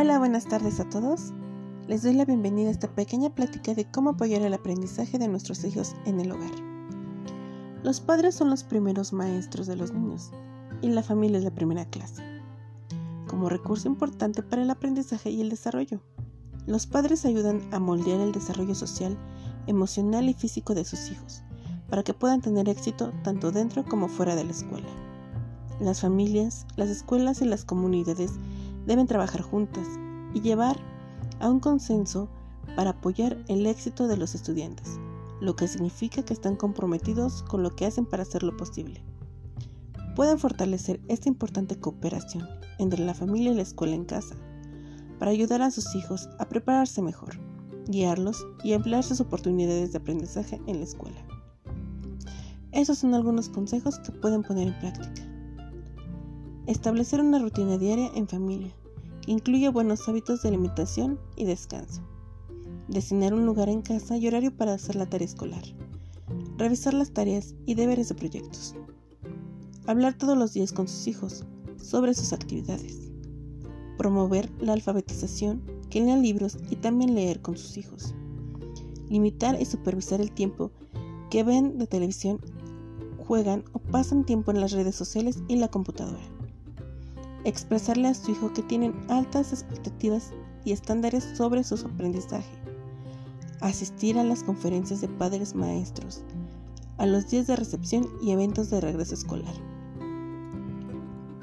Hola, buenas tardes a todos. Les doy la bienvenida a esta pequeña plática de cómo apoyar el aprendizaje de nuestros hijos en el hogar. Los padres son los primeros maestros de los niños y la familia es la primera clase. Como recurso importante para el aprendizaje y el desarrollo, los padres ayudan a moldear el desarrollo social, emocional y físico de sus hijos, para que puedan tener éxito tanto dentro como fuera de la escuela. Las familias, las escuelas y las comunidades deben trabajar juntas y llevar a un consenso para apoyar el éxito de los estudiantes, lo que significa que están comprometidos con lo que hacen para hacerlo posible. Pueden fortalecer esta importante cooperación entre la familia y la escuela en casa para ayudar a sus hijos a prepararse mejor, guiarlos y emplear sus oportunidades de aprendizaje en la escuela. Esos son algunos consejos que pueden poner en práctica. Establecer una rutina diaria en familia, que buenos hábitos de alimentación y descanso. Designar un lugar en casa y horario para hacer la tarea escolar. Revisar las tareas y deberes de proyectos. Hablar todos los días con sus hijos sobre sus actividades. Promover la alfabetización, que lean libros y también leer con sus hijos. Limitar y supervisar el tiempo que ven de televisión, juegan o pasan tiempo en las redes sociales y la computadora expresarle a su hijo que tienen altas expectativas y estándares sobre su aprendizaje, asistir a las conferencias de padres maestros, a los días de recepción y eventos de regreso escolar,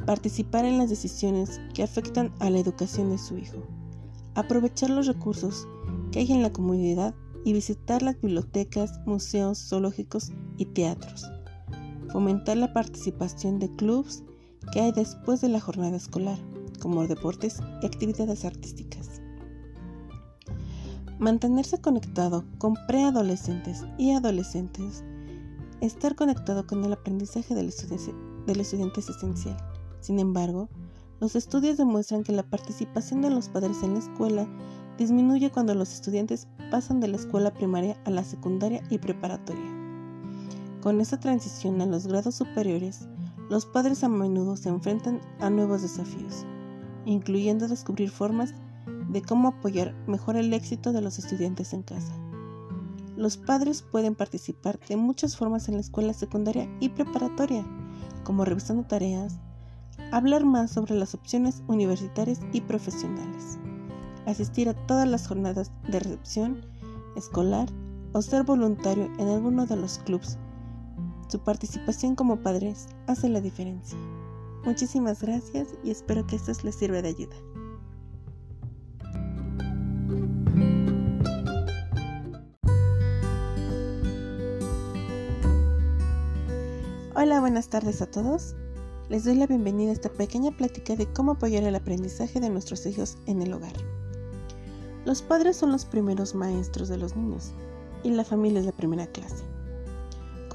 participar en las decisiones que afectan a la educación de su hijo, aprovechar los recursos que hay en la comunidad y visitar las bibliotecas, museos, zoológicos y teatros, fomentar la participación de clubes que hay después de la jornada escolar, como deportes y actividades artísticas. Mantenerse conectado con preadolescentes y adolescentes, estar conectado con el aprendizaje del estudiante, es esencial. Sin embargo, los estudios demuestran que la participación de los padres en la escuela disminuye cuando los estudiantes pasan de la escuela primaria a la secundaria y preparatoria. Con esa transición a los grados superiores, los padres a menudo se enfrentan a nuevos desafíos, incluyendo descubrir formas de cómo apoyar mejor el éxito de los estudiantes en casa. Los padres pueden participar de muchas formas en la escuela secundaria y preparatoria, como revisando tareas, hablar más sobre las opciones universitarias y profesionales, asistir a todas las jornadas de recepción escolar o ser voluntario en alguno de los clubes su participación como padres hace la diferencia. Muchísimas gracias y espero que esto les sirva de ayuda. Hola, buenas tardes a todos. Les doy la bienvenida a esta pequeña plática de cómo apoyar el aprendizaje de nuestros hijos en el hogar. Los padres son los primeros maestros de los niños y la familia es la primera clase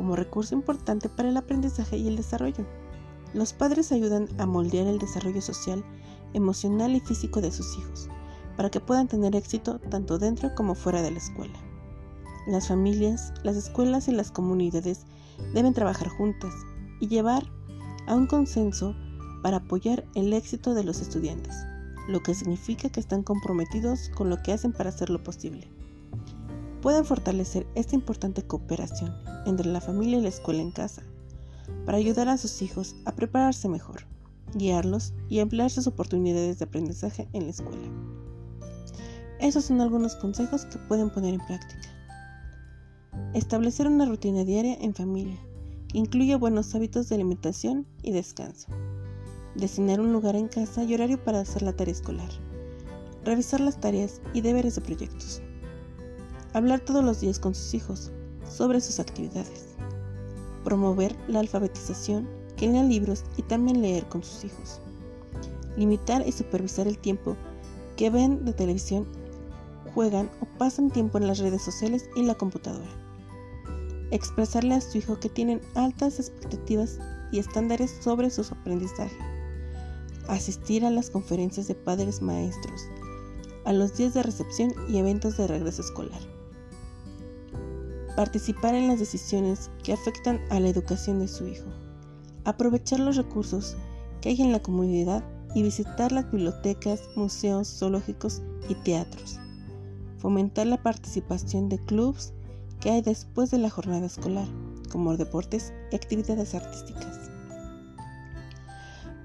como recurso importante para el aprendizaje y el desarrollo. Los padres ayudan a moldear el desarrollo social, emocional y físico de sus hijos, para que puedan tener éxito tanto dentro como fuera de la escuela. Las familias, las escuelas y las comunidades deben trabajar juntas y llevar a un consenso para apoyar el éxito de los estudiantes, lo que significa que están comprometidos con lo que hacen para hacerlo posible pueden fortalecer esta importante cooperación entre la familia y la escuela en casa, para ayudar a sus hijos a prepararse mejor, guiarlos y emplear sus oportunidades de aprendizaje en la escuela. Esos son algunos consejos que pueden poner en práctica. Establecer una rutina diaria en familia, que incluya buenos hábitos de alimentación y descanso. Designar un lugar en casa y horario para hacer la tarea escolar. Revisar las tareas y deberes de proyectos hablar todos los días con sus hijos sobre sus actividades, promover la alfabetización, que lean libros y también leer con sus hijos, limitar y supervisar el tiempo que ven de televisión, juegan o pasan tiempo en las redes sociales y la computadora. Expresarle a su hijo que tienen altas expectativas y estándares sobre su aprendizaje. Asistir a las conferencias de padres maestros, a los días de recepción y eventos de regreso escolar participar en las decisiones que afectan a la educación de su hijo, aprovechar los recursos que hay en la comunidad y visitar las bibliotecas, museos, zoológicos y teatros. Fomentar la participación de clubes que hay después de la jornada escolar, como deportes y actividades artísticas.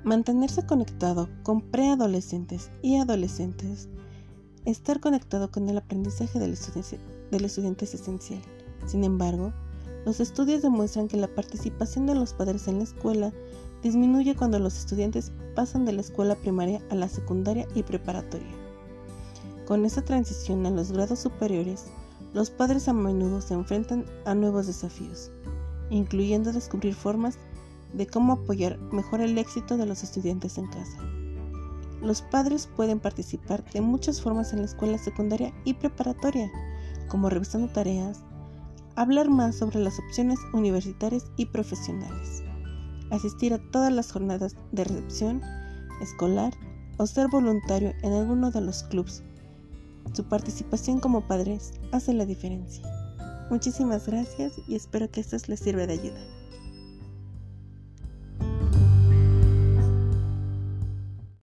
Mantenerse conectado con preadolescentes y adolescentes. Estar conectado con el aprendizaje del estudiante, del estudiante es esencial. Sin embargo, los estudios demuestran que la participación de los padres en la escuela disminuye cuando los estudiantes pasan de la escuela primaria a la secundaria y preparatoria. Con esa transición a los grados superiores, los padres a menudo se enfrentan a nuevos desafíos, incluyendo descubrir formas de cómo apoyar mejor el éxito de los estudiantes en casa. Los padres pueden participar de muchas formas en la escuela secundaria y preparatoria, como revisando tareas, hablar más sobre las opciones universitarias y profesionales, asistir a todas las jornadas de recepción escolar o ser voluntario en alguno de los clubes. Su participación como padres hace la diferencia. Muchísimas gracias y espero que esto les sirva de ayuda.